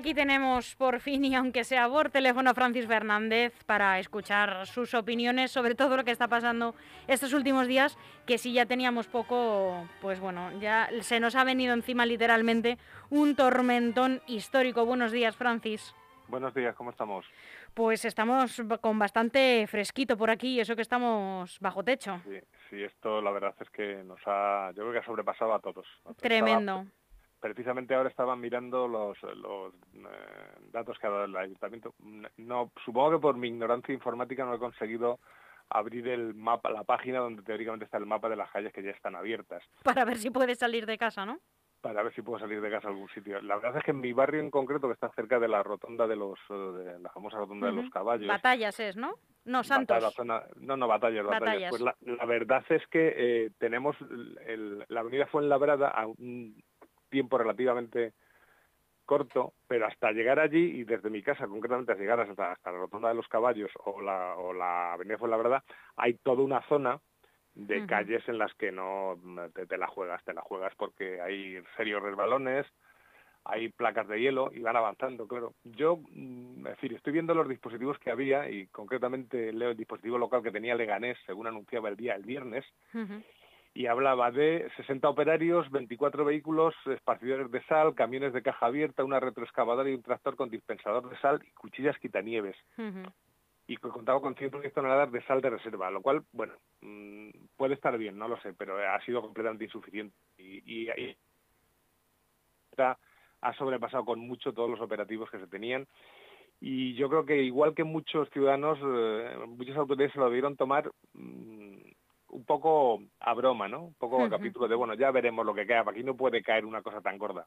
Aquí tenemos por fin, y aunque sea por teléfono, a Francis Fernández para escuchar sus opiniones sobre todo lo que está pasando estos últimos días, que si ya teníamos poco, pues bueno, ya se nos ha venido encima literalmente un tormentón histórico. Buenos días, Francis. Buenos días, ¿cómo estamos? Pues estamos con bastante fresquito por aquí, eso que estamos bajo techo. Sí, sí, esto la verdad es que nos ha, yo creo que ha sobrepasado a todos. Tremendo. Precisamente ahora estaban mirando los, los eh, datos que ha dado el ayuntamiento. No, supongo que por mi ignorancia informática no he conseguido abrir el mapa, la página donde teóricamente está el mapa de las calles que ya están abiertas. Para ver si puedes salir de casa, ¿no? para ver si puedo salir de casa a algún sitio. La verdad es que en mi barrio en concreto, que está cerca de la rotonda de los, eh, de la famosa rotonda de los caballos. Batallas es, ¿no? No, Santos. no, no, batallas, batallas. Pues la, verdad es que eh, tenemos el, la avenida Fuenlabrada a un tiempo relativamente corto, pero hasta llegar allí y desde mi casa concretamente hasta llegar hasta, hasta la rotonda de los caballos o la, o la avenida Fuenlabrada, hay toda una zona de calles en las que no te, la juegas, te la juegas porque hay serios resbalones, hay placas de hielo y van avanzando, claro. Yo, mm, es decir, estoy viendo los dispositivos que había y concretamente leo el dispositivo local que tenía Leganés, según anunciaba el día el viernes, y hablaba de 60 operarios, 24 vehículos, esparcidores de sal, camiones de caja abierta, una retroexcavadora y un tractor con dispensador de sal y cuchillas quitanieves. Y que contaba con 110 toneladas de sal de reserva, lo cual, bueno, mm, puede estar bien, no lo sé, pero ha sido completamente insuficiente y, y, ha sobrepasado con mucho todos los operativos que se tenían. Y yo creo que igual que muchos ciudadanos, eh, muchas autoridades se lo debieron tomar mm, un poco a broma, ¿no? Un poco a capítulo de, bueno, ya veremos lo que cae, aquí no puede caer una cosa tan gorda.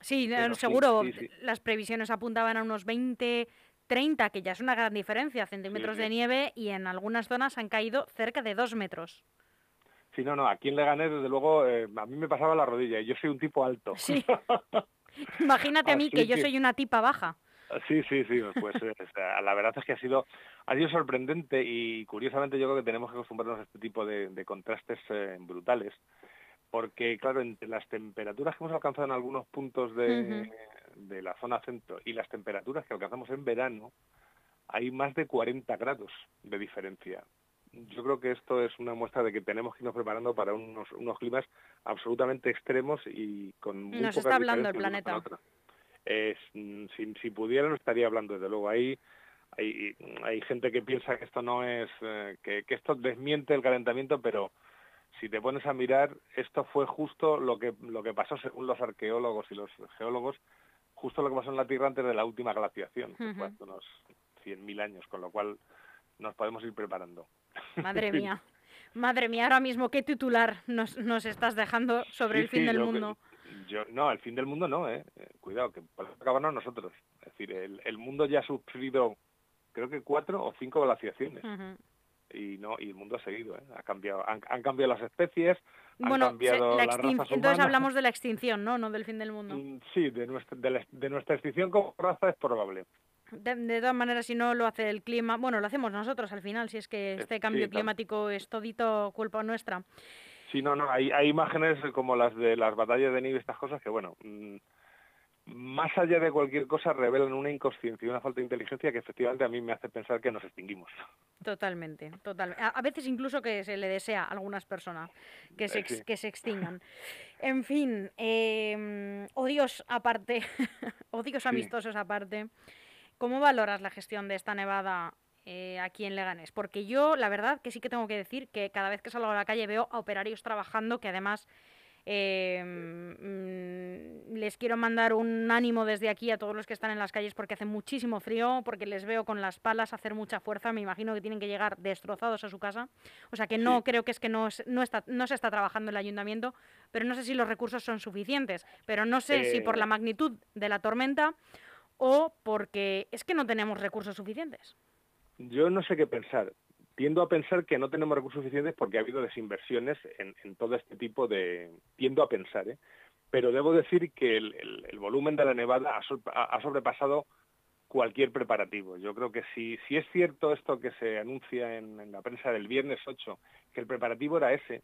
Sí, seguro, las previsiones apuntaban a unos 20 30, que ya es una gran diferencia, centímetros de nieve y en algunas zonas han caído cerca de 2 metros. Sí, no, no, aquí en Leganés, desde luego, eh, a mí me pasaba la rodilla y yo soy un tipo alto. Sí. Imagínate a mí que, yo soy una tipa baja. Sí, sí, sí, pues eh, la verdad es que ha sido, ha sido sorprendente y curiosamente yo creo que tenemos que acostumbrarnos a este tipo de, contrastes eh, brutales porque claro, entre las temperaturas que hemos alcanzado en algunos puntos de, de la zona centro y las temperaturas que alcanzamos en verano, hay más de 40 grados de diferencia. Yo creo que esto es una muestra de que tenemos que irnos preparando para unos, unos climas absolutamente extremos y con muy Nos está hablando el planeta. Si, si, pudiera no estaría hablando, desde luego. Hay, hay, hay gente que piensa que esto no es, eh, que, que esto desmiente el calentamiento, pero si te pones a mirar, esto fue justo lo que, lo que pasó según los arqueólogos y los geólogos justo lo que pasó en la Tierra antes de la última glaciación, que fue hace unos 100.000 años, con lo cual nos podemos ir preparando. Madre mía. Madre mía, ahora mismo, ¿qué titular nos, nos estás dejando sobre el fin del mundo? Yo, no, el fin del mundo no, ¿eh? eh cuidado, que podemos acabarnos nosotros. Es decir, el, el, mundo ya ha sufrido, creo que cuatro o cinco glaciaciones. Y no y el mundo ha seguido ¿eh? ha cambiado han, cambiado las especies han cambiado las razas entonces hablamos de la extinción no no del fin del mundo. Mm, sí de nuestra de, nuestra extinción como raza es probable. De, todas maneras si no lo hace el clima bueno lo hacemos nosotros al final si es que este cambio climático es todito culpa nuestra sí no no hay, hay imágenes como las de las batallas de nieve estas cosas que bueno mm, más allá de cualquier cosa, revelan una inconsciencia y una falta de inteligencia que efectivamente a mí me hace pensar que nos extinguimos. Totalmente, totalmente. A, veces incluso que se le desea a algunas personas que se, eh, que se extingan. En fin, eh, odios aparte, odios amistosos aparte, ¿cómo valoras la gestión de esta nevada eh, aquí en Leganés? Porque yo, la verdad, que sí que tengo que decir que cada vez que salgo a la calle veo a operarios trabajando que además Em, mm, les quiero mandar un ánimo desde aquí a todos los que están en las calles porque hace muchísimo frío, porque les veo con las palas hacer mucha fuerza. Me imagino que tienen que llegar destrozados a su casa. O sea que no creo que es que no, no, está, no se está trabajando el ayuntamiento, pero no sé si los recursos son suficientes. Pero no sé si por la eh. magnitud de la tormenta o porque es que no tenemos recursos suficientes. Yo no sé qué pensar tiendo a pensar que no tenemos recursos suficientes porque ha habido desinversiones en, todo este tipo de... Tiendo a pensar, ¿eh? Pero debo decir que el, volumen de la nevada ha, sobrepasado cualquier preparativo. Yo creo que si, si es cierto esto que se anuncia en, la prensa del viernes 8, que el preparativo era ese,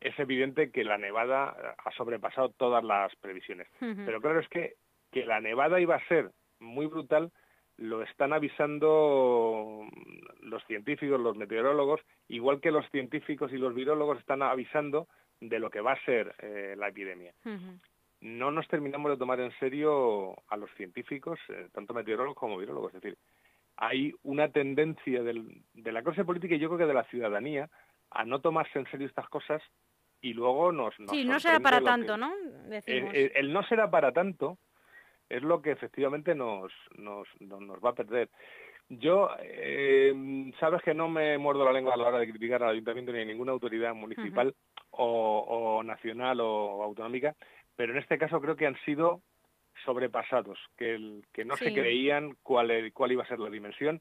es evidente que la nevada ha sobrepasado todas las previsiones. Pero claro, es que que la nevada iba a ser muy brutal, lo están avisando los científicos, los meteorólogos, igual que los científicos y los virólogos están avisando de lo que va a ser eh, la epidemia. No nos terminamos de tomar en serio a los científicos, eh, tanto meteorólogos como virólogos. Es decir, hay una tendencia de la clase política y yo creo que de la ciudadanía a no tomarse en serio estas cosas y luego nos... sí, no será para tanto, ¿no? el, no será para tanto es lo que efectivamente nos, nos, nos va a perder. Yo, eh, sabes que no me muerdo la lengua a la hora de criticar al ayuntamiento ni a ninguna autoridad municipal o, nacional o, autonómica, pero en este caso creo que han sido sobrepasados, que, el, que no se creían cuál, cuál iba a ser la dimensión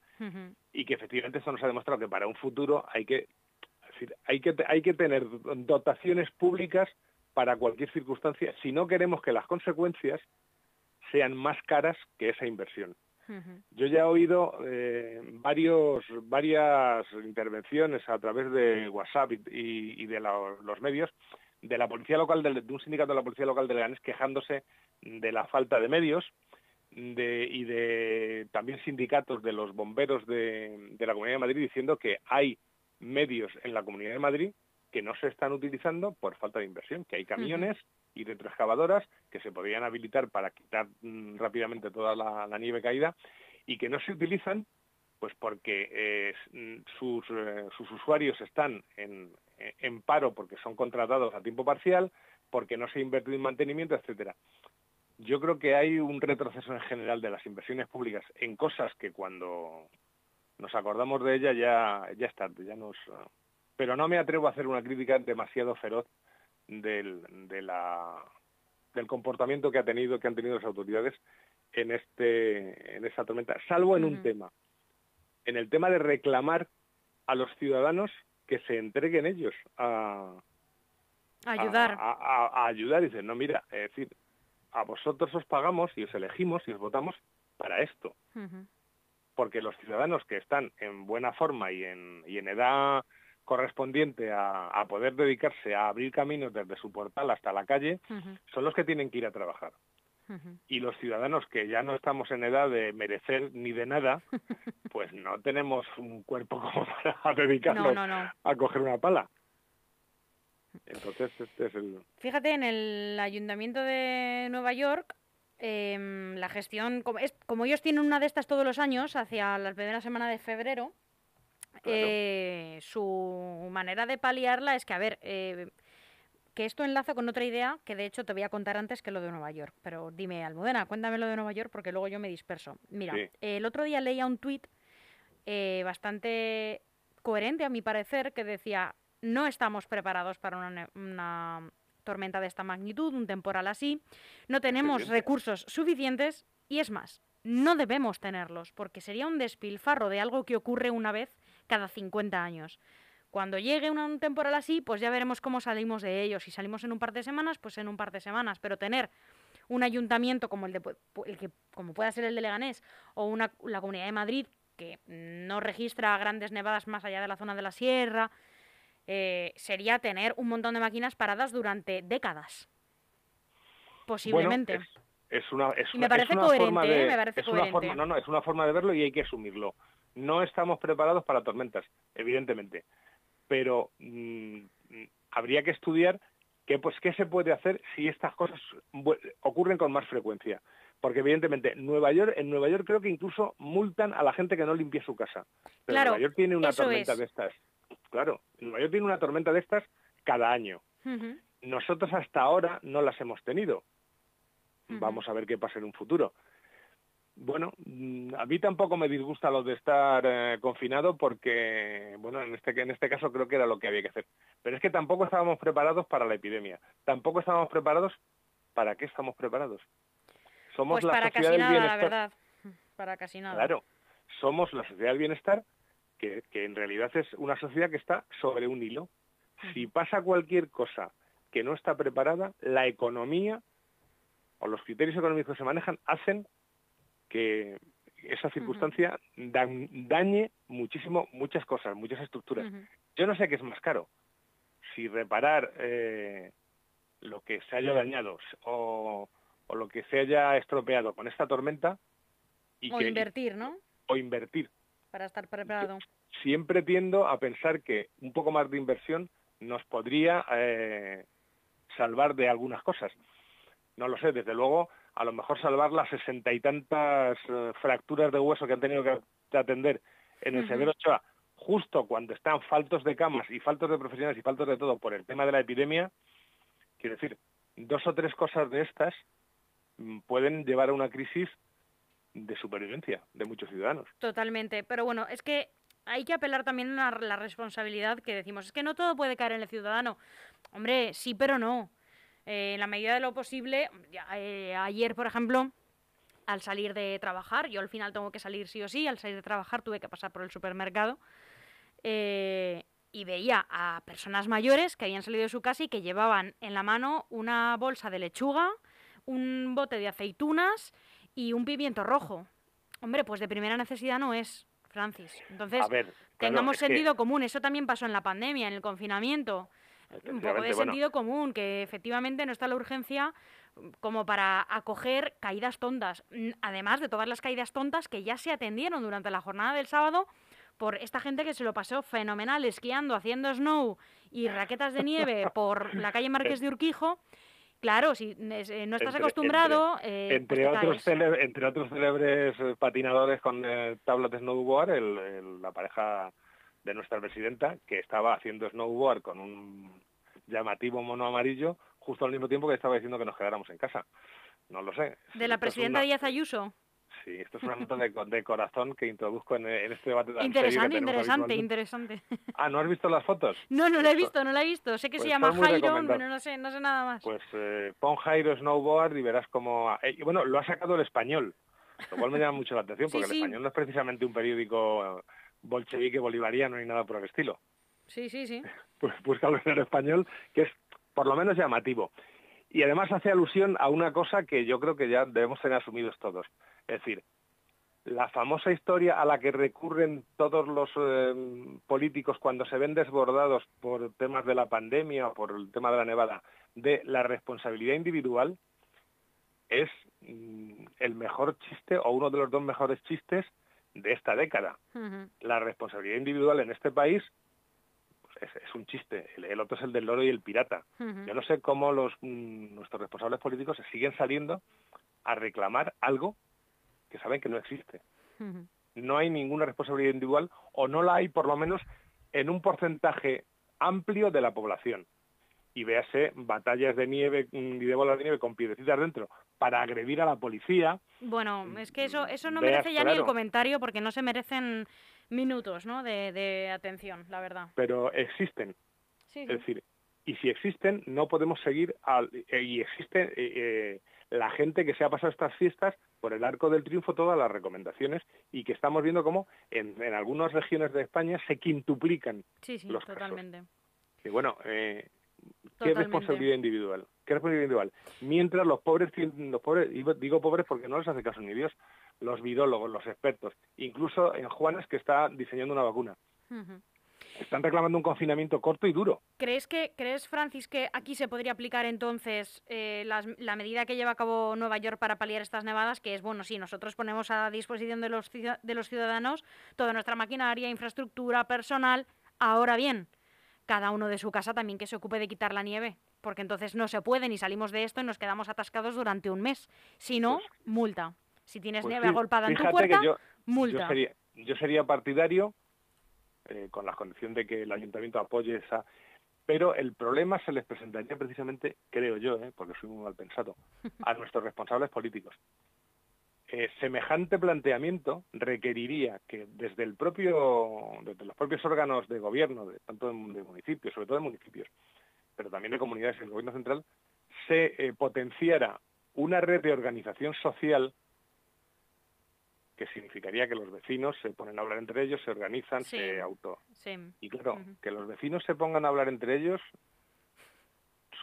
y que efectivamente esto nos ha demostrado que para un futuro hay que, decir, hay que, hay que tener dotaciones públicas para cualquier circunstancia. Si no queremos que las consecuencias sean más caras que esa inversión. Yo ya he oído eh, varios, varias intervenciones a través de WhatsApp y, de los medios de la policía local, de, un sindicato de la policía local de Leganés quejándose de la falta de medios de, y de también sindicatos de los bomberos de, de la Comunidad de Madrid diciendo que hay medios en la Comunidad de Madrid que no se están utilizando por falta de inversión, que hay camiones y retroexcavadoras que se podrían habilitar para quitar mm, rápidamente toda la, nieve caída y que no se utilizan pues porque eh, mm, sus, eh, sus, usuarios están en, en, paro porque son contratados a tiempo parcial, porque no se ha invertido en mantenimiento, etcétera. Yo creo que hay un retroceso en general de las inversiones públicas en cosas que cuando nos acordamos de ellas ya, ya es tarde, ya nos... Pero no me atrevo a hacer una crítica demasiado feroz del, de la, del comportamiento que ha tenido que han tenido las autoridades en este en esa tormenta salvo en un tema en el tema de reclamar a los ciudadanos que se entreguen ellos a, ayudar. a, ayudar. Y dicen no mira es decir a vosotros os pagamos y os elegimos y os votamos para esto. Porque los ciudadanos que están en buena forma y en, y en edad correspondiente a, poder dedicarse a abrir caminos desde su portal hasta la calle son los que tienen que ir a trabajar. Y los ciudadanos que ya no estamos en edad de merecer ni de nada, pues no tenemos un cuerpo como para dedicarnos a coger una pala. Entonces, este es el... Fíjate, en el Ayuntamiento de Nueva York, em, la gestión, como, es, como ellos tienen una de estas todos los años, hacia la primera semana de febrero, eh, su manera de paliarla es que, a ver, eh, que esto enlaza con otra idea que de hecho te voy a contar antes que lo de Nueva York. Pero dime, Almudena, cuéntame lo de Nueva York porque luego yo me disperso. Mira, el otro día leía un tuit eh, bastante coherente, a mi parecer, que decía, no estamos preparados para una, una tormenta de esta magnitud, un temporal así, no tenemos recursos suficientes y es más, no debemos tenerlos, porque sería un despilfarro de algo que ocurre una vez cada 50 años. Cuando llegue un temporal así, pues ya veremos cómo salimos de ello. Si salimos en un par de semanas, pues en un par de semanas. Pero tener un ayuntamiento como el, de, el que como pueda ser el de Leganés o una, la Comunidad de Madrid que no registra grandes nevadas más allá de la zona de la sierra, eh, sería tener un montón de máquinas paradas durante décadas. Posiblemente. es, una, es, me parece coherente, me parece coherente. no, no, es una forma de verlo y hay que asumirlo. No estamos preparados para tormentas, evidentemente, pero mm, habría que estudiar qué, pues, qué se puede hacer si estas cosas ocurren con más frecuencia. Porque evidentemente Nueva York, en Nueva York creo que incluso multan a la gente que no limpia su casa. Pero Nueva York tiene una tormenta de estas. Claro, Nueva York tiene una tormenta de estas cada año. Nosotros hasta ahora no las hemos tenido. Vamos a ver qué pasa en un futuro. Bueno, mm, a mí tampoco me disgusta lo de estar eh, confinado porque, bueno, en este, en este caso creo que era lo que había que hacer. Pero es que tampoco estábamos preparados para la epidemia. Tampoco estábamos preparados. ¿Para qué estamos preparados? Somos pues la para sociedad casi nada, bienestar. la verdad. Para casi nada. Claro, somos la sociedad del bienestar que, que en realidad es una sociedad que está sobre un hilo. Si pasa cualquier cosa que no está preparada, la economía o los criterios económicos que se manejan hacen que esa circunstancia dañe muchísimo muchas cosas, muchas estructuras. Yo no sé qué es más caro, si reparar eh, lo que se haya dañado o, o lo que se haya estropeado con esta tormenta. Y o invertir, ¿no? O invertir. Para estar preparado. Siempre tiendo a pensar que un poco más de inversión nos podría eh, salvar de algunas cosas. No lo sé, desde luego, a lo mejor salvar las sesenta y tantas eh, fracturas de hueso que han tenido que atender en el Severo Ochoa, justo cuando están faltos de camas y faltos de profesionales y faltos de todo por el tema de la epidemia, quiero decir, dos o tres cosas de estas mm, pueden llevar a una crisis de supervivencia de muchos ciudadanos. Totalmente, pero bueno, es que hay que apelar también a la responsabilidad que decimos. Es que no todo puede caer en el ciudadano. Hombre, sí, pero no. Eh, en la medida de lo posible, eh, ayer, por ejemplo, al salir de trabajar, yo al final tengo que salir sí o sí, al salir de trabajar tuve que pasar por el supermercado eh, y veía a personas mayores que habían salido de su casa y que llevaban en la mano una bolsa de lechuga, un bote de aceitunas y un pimiento rojo. Hombre, pues de primera necesidad no es, Francis. Entonces, tengamos sentido común. Eso también pasó en la pandemia, en el confinamiento. Un poco de sentido común, que efectivamente no está la urgencia como para acoger caídas tontas. Además de todas las caídas tontas que ya se atendieron durante la jornada del sábado por esta gente que se lo pasó fenomenal esquiando, haciendo snow y raquetas de nieve por la calle Márquez de Urquijo. Claro, si eh, no estás acostumbrado... Entre, eh, pues otros entre otros célebres eh, patinadores con tablas de snowboard, la pareja de nuestra presidenta, que estaba haciendo snowboard con un llamativo mono amarillo, justo al mismo tiempo que estaba diciendo que nos quedáramos en casa. No lo sé. ¿De la presidenta Díaz Ayuso? Sí, esto es una nota de, corazón que introduzco en, este debate tan Interesante, interesante, interesante. Ah, ¿no has visto las fotos? No, no la he visto, no la he visto. Sé que se pues llama Jairo, pero no sé, no sé nada más. Pues eh, pon Jairo Snowboard y verás cómo... Eh, bueno, lo ha sacado el español, lo cual me llama mucho la atención, porque el español no es precisamente un periódico bolchevique bolivariano ni nada por el estilo. Sí, sí, sí. Pues búscalo en el español, que es por lo menos llamativo. Y además hace alusión a una cosa que yo creo que ya debemos tener asumidos todos. Es decir, la famosa historia a la que recurren todos los eh, políticos cuando se ven desbordados por temas de la pandemia o por el tema de la nevada, de la responsabilidad individual, es mm, el mejor chiste o uno de los dos mejores chistes de esta década. La responsabilidad individual en este país es, un chiste. El, otro es el del loro y el pirata. Yo no sé cómo los mm, nuestros responsables políticos se siguen saliendo a reclamar algo que saben que no existe. No hay ninguna responsabilidad individual o no la hay por lo menos en un porcentaje amplio de la población. Y véase batallas de nieve mm, y de bolas de nieve con piedecitas dentro para agredir a la policía. Bueno, es que eso, eso no merece ya ni el comentario porque no se merecen minutos ¿no? de, atención, la verdad. Pero existen. Es decir, y si existen, no podemos seguir, al, eh, y existe eh, eh, la gente que se ha pasado estas fiestas por el arco del triunfo todas las recomendaciones y que estamos viendo cómo en, algunas regiones de España se quintuplican sí, sí, totalmente. Y bueno, ¿qué responsabilidad individual? ¿Qué responsabilidad individual? Mientras los pobres, los pobres, digo pobres porque no les hace caso ni Dios, los virólogos, los expertos, incluso en Juanes que está diseñando una vacuna. Están reclamando un confinamiento corto y duro. ¿Crees que, crees, Francis, que aquí se podría aplicar entonces eh, la, medida que lleva a cabo Nueva York para paliar estas nevadas, que es, bueno, sí, nosotros ponemos a disposición de los, de los ciudadanos toda nuestra maquinaria, infraestructura, personal. Ahora bien, cada uno de su casa también que se ocupe de quitar la nieve, porque entonces no se puede ni salimos de esto y nos quedamos atascados durante un mes. Si no, pues multa. Si tienes pues nieve agolpada en tu puerta, multa. Yo sería, partidario, eh, con la condición de que el ayuntamiento apoye esa... Pero el problema se les presentaría precisamente, creo yo, eh, porque soy muy mal pensado, a nuestros responsables políticos. Eh, semejante planteamiento requeriría que desde el propio, desde los propios órganos de gobierno, de, tanto de, municipios, sobre todo de municipios, pero también de comunidades y el gobierno central, se potenciara una red de organización social que significaría que los vecinos se ponen a hablar entre ellos, se organizan, se auto. Y claro, que los vecinos se pongan a hablar entre ellos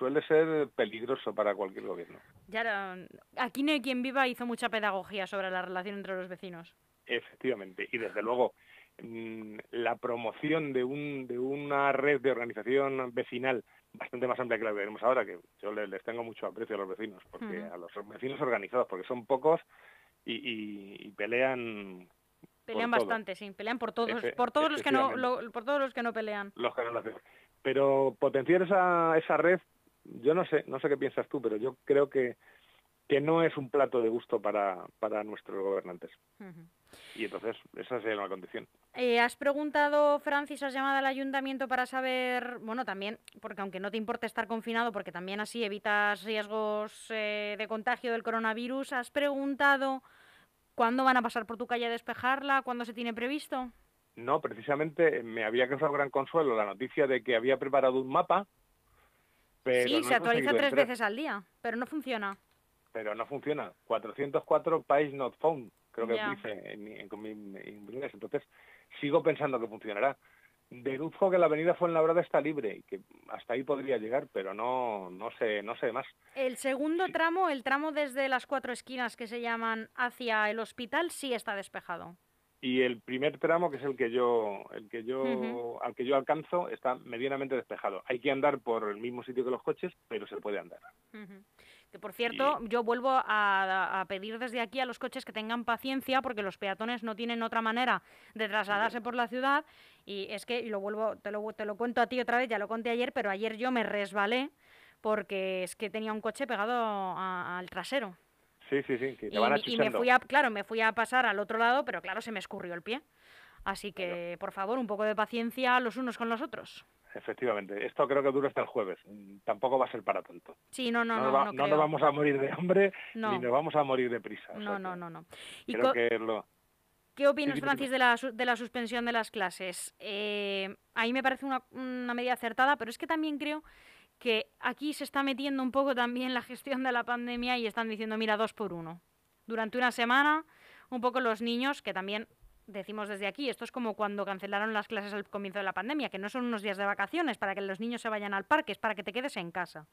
suele ser peligroso para cualquier gobierno. Ya, aquí no hay quien viva hizo mucha pedagogía sobre la relación entre los vecinos. Efectivamente, y desde luego mm, la promoción de, un, de una red de organización vecinal bastante más amplia que la que tenemos ahora, que yo les, tengo mucho aprecio a los vecinos, porque a los vecinos organizados, porque son pocos y, pelean pelean bastante, sí, pelean por todos, por todos los que no, por todos los que no pelean. Los que no lo hacen. Pero potenciar esa, esa red, yo no sé, no sé qué piensas tú, pero yo creo que que no es un plato de gusto para, para nuestros gobernantes. Y entonces, esa sería una condición. Eh, ¿Has preguntado, Francis, has llamado al ayuntamiento para saber, bueno, también, porque aunque no te importe estar confinado, porque también así evitas riesgos eh, de contagio del coronavirus, ¿has preguntado cuándo van a pasar por tu calle a despejarla? ¿Cuándo se tiene previsto? No, precisamente me había causado gran consuelo la noticia de que había preparado un mapa. Pero sí, se actualiza tres veces al día, pero no funciona pero no funciona. 404 page not found, creo que dice en, inglés. Entonces, sigo pensando que funcionará. Deduzco que la avenida Fuenlabrada está libre y que hasta ahí podría llegar, pero no, no sé, no sé más. El segundo tramo, el tramo desde las cuatro esquinas que se llaman hacia el hospital, sí está despejado. Y el primer tramo, que es el que yo, el que yo, al que yo alcanzo, está medianamente despejado. Hay que andar por el mismo sitio que los coches, pero se puede andar. Que por cierto, yo vuelvo a, pedir desde aquí a los coches que tengan paciencia porque los peatones no tienen otra manera de trasladarse por la ciudad y es que, y lo vuelvo, te lo, te lo cuento a ti otra vez, ya lo conté ayer, pero ayer yo me resbalé porque es que tenía un coche pegado al trasero. Sí, sí, sí, y, van y me fui a, claro, me fui a pasar al otro lado, pero claro, se me escurrió el pie. Así que, por favor, un poco de paciencia los unos con los otros efectivamente. Esto creo que dura hasta el jueves. Tampoco va a ser para tanto. Sí, no, no, no. No, no, nos vamos a morir de hambre ni nos vamos a morir de prisa. No, no, no, no. ¿Qué opinas, Francis, de la, de la suspensión de las clases? Eh, ahí me parece una, una medida acertada, pero es que también creo que aquí se está metiendo un poco también la gestión de la pandemia y están diciendo, mira, dos por uno. Durante una semana, un poco los niños, que también decimos desde aquí, esto es como cuando cancelaron las clases al comienzo de la pandemia, que no son unos días de vacaciones para que los niños se vayan al parque, es para que te quedes en casa.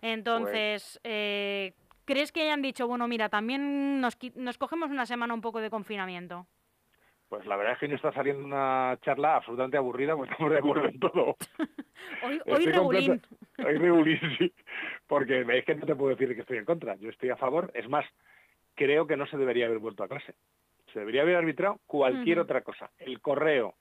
Entonces, pues eh, ¿crees que hayan dicho, bueno, mira, también nos, nos cogemos una semana un poco de confinamiento? Pues la verdad es que no está saliendo una charla absolutamente aburrida, porque estamos de acuerdo en todo. hoy, hoy regulín. Hoy regulín, sí. Porque es que no te puedo decir que estoy en contra. Yo estoy a favor. Es más, creo que no se debería haber vuelto a clase. Se debería haber arbitrado cualquier otra cosa. El correo,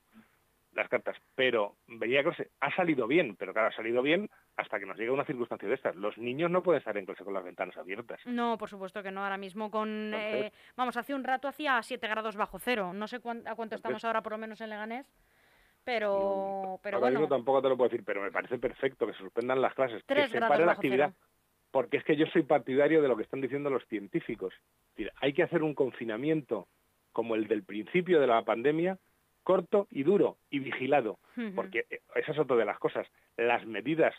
las cartas. Pero veía que ha salido bien, pero claro, ha salido bien hasta que nos llegue una circunstancia de estas. Los niños no pueden estar en clase con las ventanas abiertas. No, por supuesto que no. Ahora mismo con... Eh, vamos, hace un rato hacía 7 grados bajo cero. No sé a cuánto estamos ahora por lo menos en Leganés. Pero, pero ahora mismo tampoco te lo puedo decir, pero me parece perfecto que se suspendan las clases, que se pare la actividad. Porque es que yo soy partidario de lo que están diciendo los científicos. hay que hacer un confinamiento como el del principio de la pandemia, corto y duro y vigilado, porque esa es otra de las cosas. Las medidas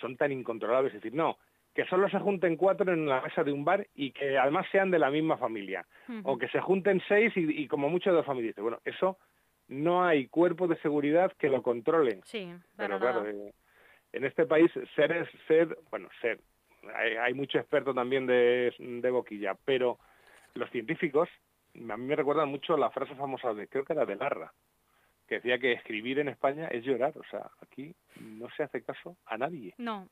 son tan incontrolables, es decir, no, que solo se junten cuatro en la mesa de un bar y que además sean de la misma familia, o que se junten seis y, como mucho dos familias. Bueno, eso no hay cuerpo de seguridad que lo controle. Sí, pero claro, eh, en este país ser es ser, bueno, ser, hay, mucho experto también de, de boquilla, pero los científicos a mí me recuerda mucho la frase famosa de, creo que era de Larra, que decía que escribir en España es llorar. O sea, aquí no se hace caso a nadie. No.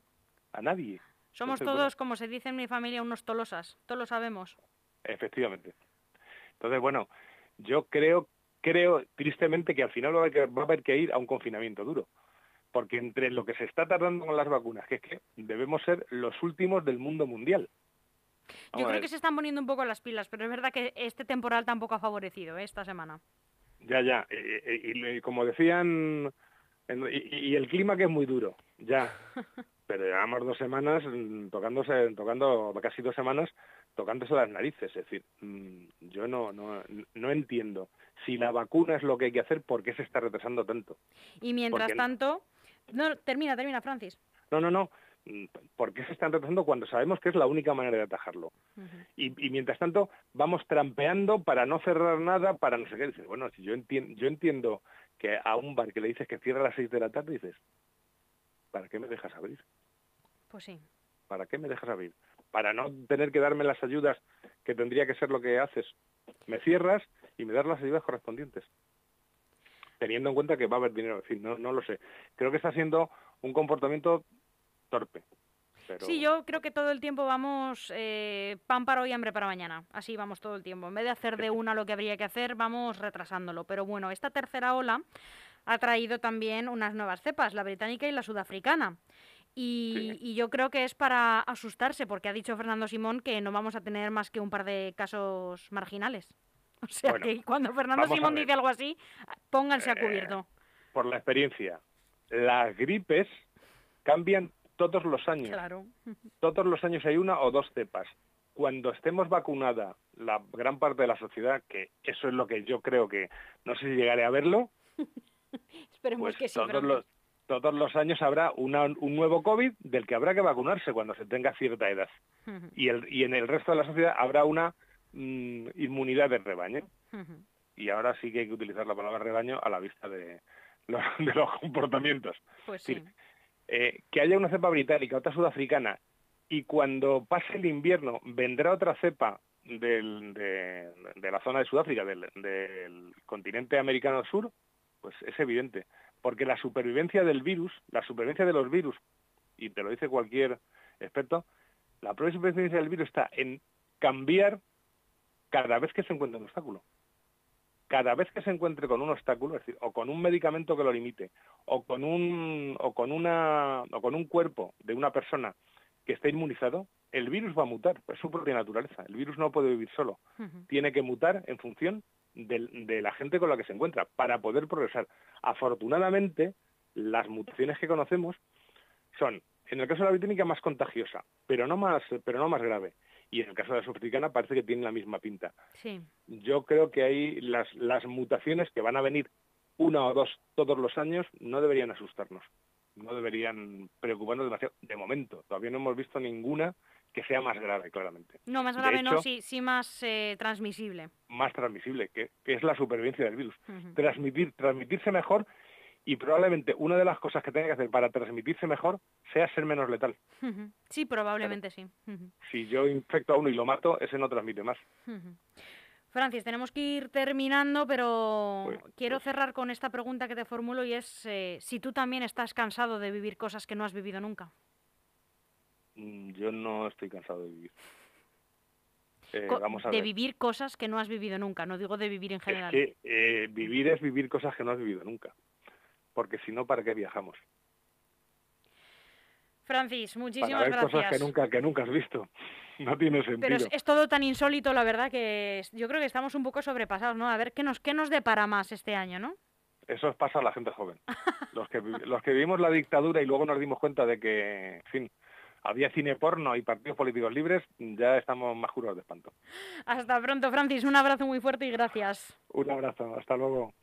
A nadie. Somos todos, como se dice en mi familia, unos tolosas. Todos lo sabemos. Efectivamente. Entonces, bueno, yo creo, creo tristemente que al final va a haber que ir a un confinamiento duro. Porque entre lo que se está tardando con las vacunas, que es que debemos ser los últimos del mundo mundial. Yo creo que se están poniendo un poco las pilas, pero es verdad que este temporal tampoco ha favorecido ¿eh? esta semana. Ya, ya. Y, como decían, y, el clima que es muy duro, ya. Pero llevamos dos semanas mm, tocándose, tocando, casi dos semanas, tocándose las narices. Es decir, mm, yo no, no, no entiendo. Si la vacuna es lo que hay que hacer, ¿por qué se está retrasando tanto? Y mientras tanto... No, termina, termina, Francis. No, no, no. ¿Por qué se están retrasando cuando sabemos que es la única manera de atajarlo? y, mientras tanto vamos trampeando para no cerrar nada, para no sé qué. Dices, bueno, si yo entiendo, yo entiendo que a un bar que le dices que cierra a las seis de la tarde, dices, ¿para qué me dejas abrir? Pues sí. ¿Para qué me dejas abrir? Para no tener que darme las ayudas que tendría que ser lo que haces. Me cierras y me das las ayudas correspondientes teniendo en cuenta que va a haber dinero. En fin, no, no lo sé. Creo que está siendo un comportamiento torpe. Sí, yo creo que todo el tiempo vamos eh, pan para hoy, y hambre para mañana. Así vamos todo el tiempo. En vez de hacer de una lo que habría que hacer, vamos retrasándolo. Pero bueno, esta tercera ola ha traído también unas nuevas cepas, la británica y la sudafricana. Y, yo creo que es para asustarse, porque ha dicho Fernando Simón que no vamos a tener más que un par de casos marginales. O sea que cuando Fernando Simón dice algo así, pónganse a eh, cubierto. por la experiencia, las gripes cambian todos los años. Claro. Todos los años hay una o dos cepas. Cuando estemos vacunada la gran parte de la sociedad, que eso es lo que yo creo que no sé si llegaré a verlo, Esperemos pues que sí. Todos los, todos los años habrá un nuevo COVID del que habrá que vacunarse cuando se tenga cierta edad. y, el, y en el resto de la sociedad habrá una mm, inmunidad de rebaño. Y ahora sí que hay que utilizar la palabra rebaño a la vista de los, de los comportamientos. Pues sí. Eh, que haya una cepa británica, otra sudafricana, y cuando pase el invierno vendrá otra cepa de, la zona de Sudáfrica, del, del continente americano sur, pues es evidente. Porque la supervivencia del virus, la supervivencia de los virus, y te lo dice cualquier experto, la propia supervivencia del virus está en cambiar cada vez que se encuentra un obstáculo cada vez que se encuentre con un obstáculo, es decir, o con un medicamento que lo limite, o con un, o con una, o con un cuerpo de una persona que esté inmunizado, el virus va a mutar, es su propia naturaleza. El virus no puede vivir solo, tiene que mutar en función de, la gente con la que se encuentra para poder progresar. Afortunadamente, las mutaciones que conocemos son, en el caso de la británica, más contagiosa, pero no más, pero no más grave y en el caso de la sudafricana parece que tiene la misma pinta. Sí. Yo creo que ahí las, las mutaciones que van a venir una o dos todos los años no deberían asustarnos, no deberían preocuparnos demasiado. De momento, todavía no hemos visto ninguna que sea más grave, claramente. No, más grave no, sí, sí más eh, transmisible. Más transmisible, que, es la supervivencia del virus. Transmitir, transmitirse mejor y probablemente una de las cosas que tenga que hacer para transmitirse mejor sea ser menos letal. Sí, probablemente sí. Si yo infecto a uno y lo mato, ese no transmite más. Francis, tenemos que ir terminando, pero pues, quiero pues. cerrar con esta pregunta que te formulo y es eh, si tú también estás cansado de vivir cosas que no has vivido nunca. Mm, yo no estoy cansado de vivir. Eh, vamos a de vivir cosas que no has vivido nunca, no digo de vivir en general. Es que eh, vivir es vivir cosas que no has vivido nunca porque si no, ¿para qué viajamos? Francis, muchísimas Para ver cosas que nunca, que nunca has visto. No tiene sentido. Pero es, todo tan insólito, la verdad, que yo creo que estamos un poco sobrepasados, ¿no? A ver qué nos, qué nos depara más este año, ¿no? Eso pasa a la gente joven. los, que, los que vivimos la dictadura y luego nos dimos cuenta de que, en fin, había cine porno y partidos políticos libres, ya estamos más juros de espanto. Hasta pronto, Francis. Un abrazo muy fuerte y gracias. Un abrazo. Hasta luego.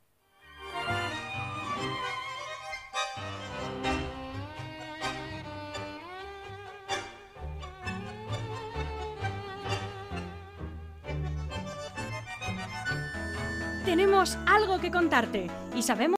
Algo que contarte y sabemos